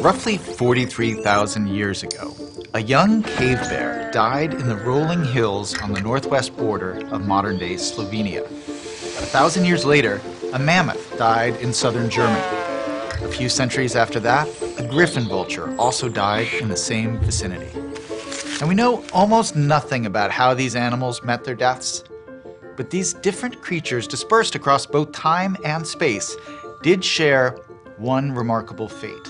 Roughly 43,000 years ago, a young cave bear died in the rolling hills on the northwest border of modern day Slovenia. A thousand years later, a mammoth died in southern Germany. A few centuries after that, a griffon vulture also died in the same vicinity. And we know almost nothing about how these animals met their deaths. But these different creatures dispersed across both time and space did share one remarkable fate.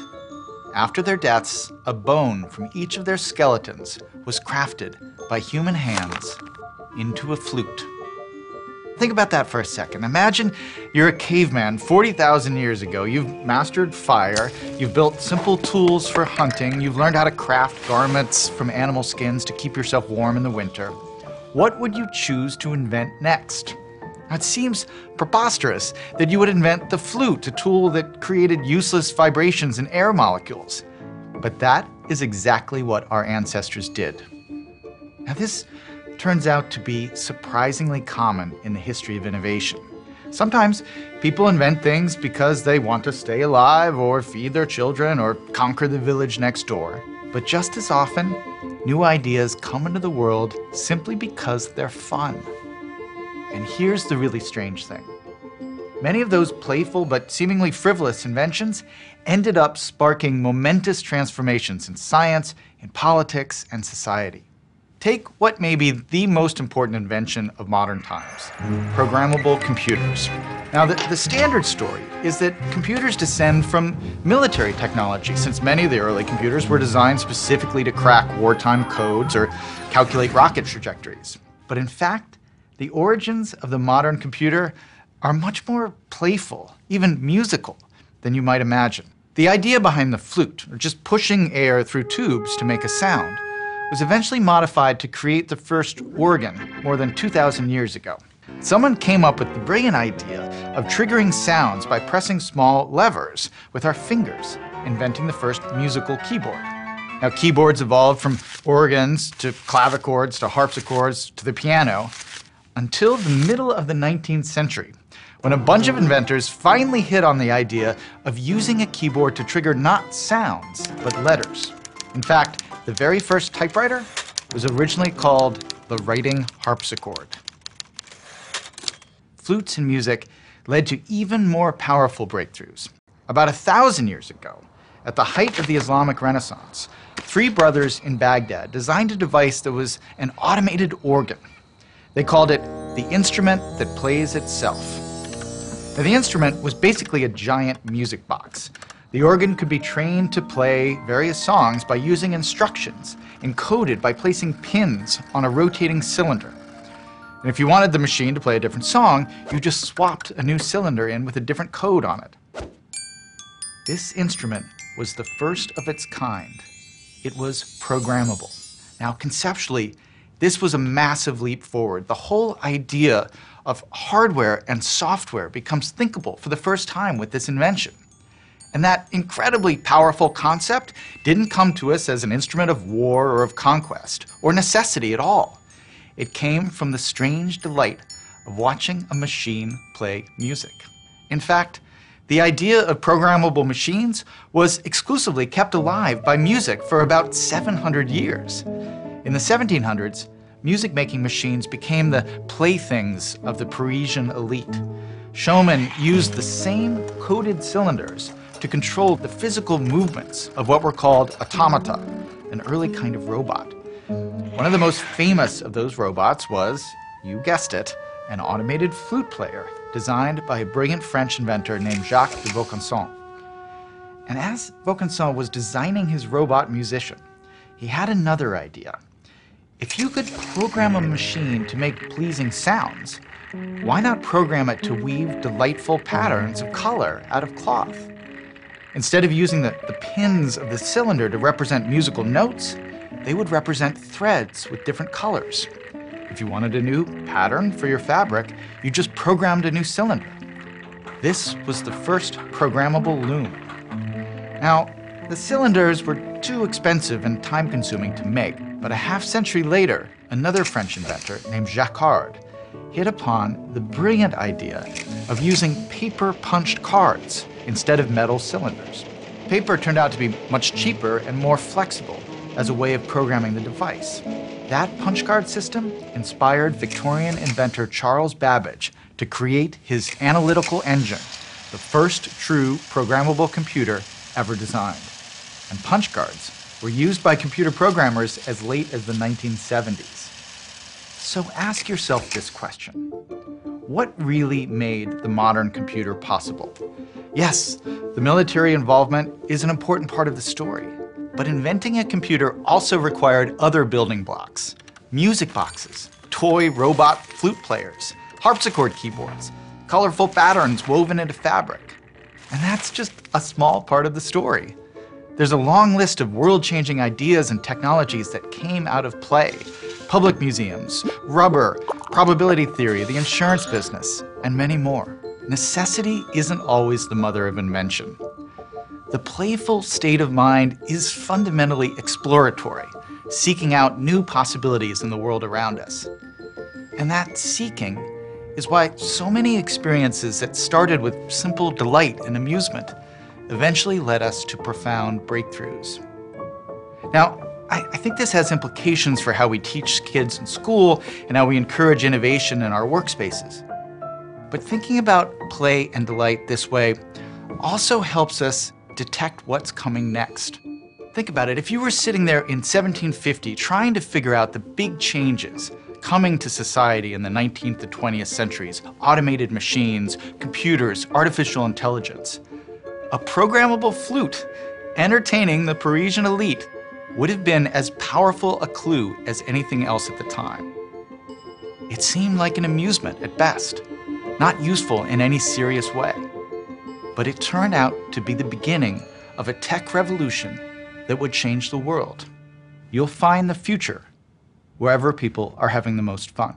After their deaths, a bone from each of their skeletons was crafted by human hands into a flute. Think about that for a second. Imagine you're a caveman 40,000 years ago. You've mastered fire, you've built simple tools for hunting, you've learned how to craft garments from animal skins to keep yourself warm in the winter. What would you choose to invent next? It seems preposterous that you would invent the flute, a tool that created useless vibrations in air molecules. But that is exactly what our ancestors did. Now, this turns out to be surprisingly common in the history of innovation. Sometimes people invent things because they want to stay alive or feed their children or conquer the village next door. But just as often, new ideas come into the world simply because they're fun. And here's the really strange thing. Many of those playful but seemingly frivolous inventions ended up sparking momentous transformations in science, in politics, and society. Take what may be the most important invention of modern times, programmable computers. Now, the, the, standard story is that computers descend from military technology, since many of the early computers were designed specifically to crack wartime codes or calculate rocket trajectories. But in fact, the origins of the modern computer are much more playful, even musical, than you might imagine. The idea behind the flute, or just pushing air through tubes to make a sound, was eventually modified to create the first organ more than 2,000 years ago. Someone came up with the brilliant idea of triggering sounds by pressing small levers with our fingers, inventing the first musical keyboard. Now, keyboards evolved from organs to clavichords to harpsichords to the piano, until the middle of the 19th century, when a bunch of inventors finally hit on the idea of using a keyboard to trigger not sounds, but letters. In fact, the very first typewriter was originally called the writing harpsichord. Flutes and music led to even more powerful breakthroughs. About a thousand years ago, at the height of the Islamic Renaissance, three brothers in Baghdad designed a device that was an automated organ they called it the instrument that plays itself. Now, the instrument was basically a giant music box. The organ could be trained to play various songs by using instructions encoded by placing pins on a rotating cylinder. And if you wanted the machine to play a different song, you just swapped a new cylinder in with a different code on it. This instrument was the first of its kind. It was programmable. Now, conceptually, this was a massive leap forward. The whole idea of hardware and software becomes thinkable for the first time with this invention. And that incredibly powerful concept didn't come to us as an instrument of war or of conquest, or necessity at all. It came from the strange delight of watching a machine play music. In fact, the idea of programmable machines was exclusively kept alive by music for about 700 years. In the 1700s, music making machines became the playthings of the Parisian elite. Showmen used the same coded cylinders to control the physical movements of what were called automata, an early kind of robot. One of the most famous of those robots was, you guessed it, an automated flute player designed by a brilliant French inventor named Jacques de Vaucanson. And as Vaucanson was designing his robot musician, he had another idea. If you could program a machine to make pleasing sounds, why not program it to weave delightful patterns of color out of cloth? Instead of using the, the pins of the cylinder to represent musical notes, they would represent threads with different colors. If you wanted a new pattern for your fabric, you just programmed a new cylinder. This was the first programmable loom. Now, the cylinders were too expensive and time consuming to make, but a half century later, another French inventor named Jacquard hit upon the brilliant idea of using paper punched cards instead of metal cylinders. Paper turned out to be much cheaper and more flexible as a way of programming the device. That punch card system inspired Victorian inventor Charles Babbage to create his analytical engine, the first true programmable computer ever designed. And punch cards were used by computer programmers as late as the 1970s. So ask yourself this question What really made the modern computer possible? Yes, the military involvement is an important part of the story, but inventing a computer also required other building blocks music boxes, toy robot flute players, harpsichord keyboards, colorful patterns woven into fabric. And that's just a small part of the story. There's a long list of world changing ideas and technologies that came out of play public museums, rubber, probability theory, the insurance business, and many more. Necessity isn't always the mother of invention. The playful state of mind is fundamentally exploratory, seeking out new possibilities in the world around us. And that seeking is why so many experiences that started with simple delight and amusement eventually led us to profound breakthroughs. Now, I, I, think this has implications for how we teach kids in school and how we encourage innovation in our workspaces. But thinking about play and delight this way also helps us detect what's coming next. Think about it. If you were sitting there in 1750 trying to figure out the big changes coming to society in the 19th to 20th centuries automated machines, computers, artificial intelligence a programmable flute entertaining the Parisian elite would have been as powerful a clue as anything else at the time. It seemed like an amusement at best, not useful in any serious way. But it turned out to be the beginning of a tech revolution that would change the world. You'll find the future wherever people are having the most fun.